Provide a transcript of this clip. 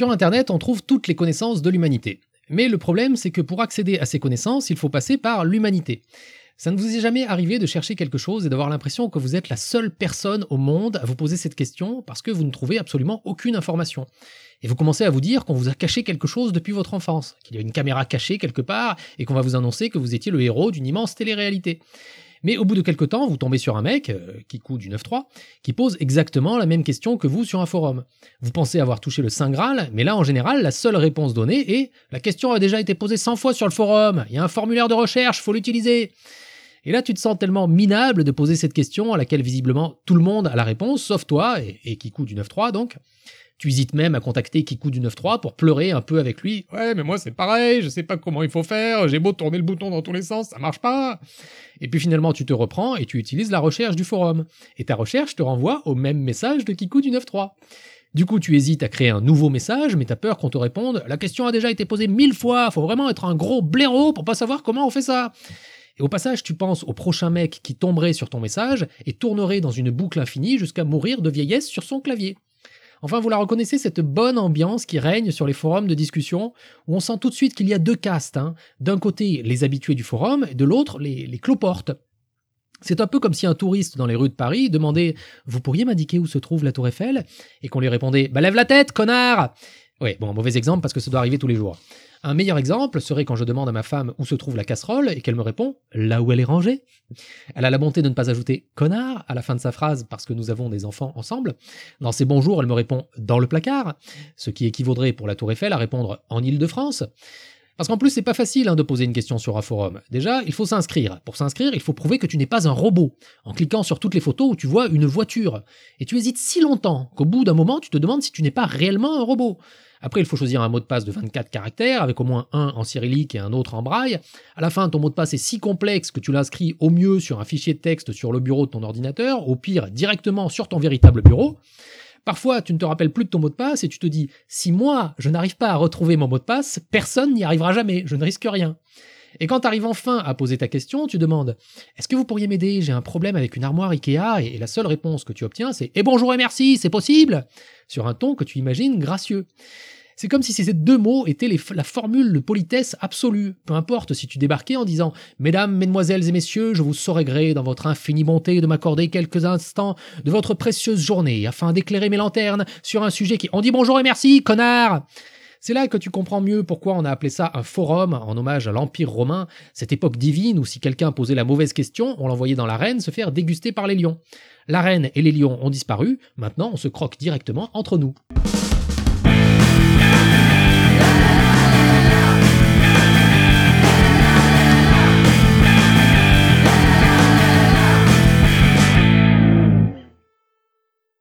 Sur Internet, on trouve toutes les connaissances de l'humanité. Mais le problème, c'est que pour accéder à ces connaissances, il faut passer par l'humanité. Ça ne vous est jamais arrivé de chercher quelque chose et d'avoir l'impression que vous êtes la seule personne au monde à vous poser cette question parce que vous ne trouvez absolument aucune information. Et vous commencez à vous dire qu'on vous a caché quelque chose depuis votre enfance, qu'il y a une caméra cachée quelque part et qu'on va vous annoncer que vous étiez le héros d'une immense télé-réalité. Mais au bout de quelques temps, vous tombez sur un mec, euh, qui coûte du 9.3, qui pose exactement la même question que vous sur un forum. Vous pensez avoir touché le Saint Graal, mais là, en général, la seule réponse donnée est « La question a déjà été posée 100 fois sur le forum, il y a un formulaire de recherche, faut l'utiliser ». Et là, tu te sens tellement minable de poser cette question à laquelle visiblement tout le monde a la réponse, sauf toi, et, et Kikou du 9.3 donc. Tu hésites même à contacter Kikou du 9.3 pour pleurer un peu avec lui. Ouais, mais moi c'est pareil, je sais pas comment il faut faire, j'ai beau tourner le bouton dans tous les sens, ça marche pas. Et puis finalement tu te reprends et tu utilises la recherche du forum. Et ta recherche te renvoie au même message de Kikou du 9.3. Du coup, tu hésites à créer un nouveau message, mais t'as peur qu'on te réponde La question a déjà été posée mille fois, faut vraiment être un gros blaireau pour pas savoir comment on fait ça. Et au passage, tu penses au prochain mec qui tomberait sur ton message et tournerait dans une boucle infinie jusqu'à mourir de vieillesse sur son clavier. Enfin, vous la reconnaissez, cette bonne ambiance qui règne sur les forums de discussion, où on sent tout de suite qu'il y a deux castes. Hein. D'un côté, les habitués du forum, et de l'autre, les, cloportes. C'est un peu comme si un touriste dans les rues de Paris demandait Vous pourriez m'indiquer où se trouve la Tour Eiffel? Et qu'on lui répondait Bah lève la tête, connard Oui, bon, mauvais exemple parce que ça doit arriver tous les jours. Un meilleur exemple serait quand je demande à ma femme où se trouve la casserole et qu'elle me répond là où elle est rangée. Elle a la bonté de ne pas ajouter connard à la fin de sa phrase parce que nous avons des enfants ensemble. Dans ses bonjours, elle me répond dans le placard, ce qui équivaudrait pour la Tour Eiffel à répondre en Île-de-France. Parce qu'en plus, c'est pas facile hein, de poser une question sur un forum. Déjà, il faut s'inscrire. Pour s'inscrire, il faut prouver que tu n'es pas un robot, en cliquant sur toutes les photos où tu vois une voiture. Et tu hésites si longtemps qu'au bout d'un moment, tu te demandes si tu n'es pas réellement un robot. Après, il faut choisir un mot de passe de 24 caractères, avec au moins un en cyrillique et un autre en braille. À la fin, ton mot de passe est si complexe que tu l'inscris au mieux sur un fichier de texte sur le bureau de ton ordinateur, au pire directement sur ton véritable bureau. Parfois, tu ne te rappelles plus de ton mot de passe et tu te dis, si moi, je n'arrive pas à retrouver mon mot de passe, personne n'y arrivera jamais, je ne risque rien. Et quand tu arrives enfin à poser ta question, tu demandes Est-ce que vous pourriez m'aider? J'ai un problème avec une armoire Ikea et la seule réponse que tu obtiens c'est Et bonjour et merci, c'est possible? Sur un ton que tu imagines gracieux. C'est comme si ces deux mots étaient la formule de politesse absolue. Peu importe si tu débarquais en disant Mesdames, Mesdemoiselles et Messieurs, je vous saurais gré dans votre infinie bonté de m'accorder quelques instants de votre précieuse journée afin d'éclairer mes lanternes sur un sujet qui. On dit bonjour et merci, connard c'est là que tu comprends mieux pourquoi on a appelé ça un forum en hommage à l'Empire romain, cette époque divine où si quelqu'un posait la mauvaise question, on l'envoyait dans l'arène se faire déguster par les lions. L'arène et les lions ont disparu, maintenant on se croque directement entre nous.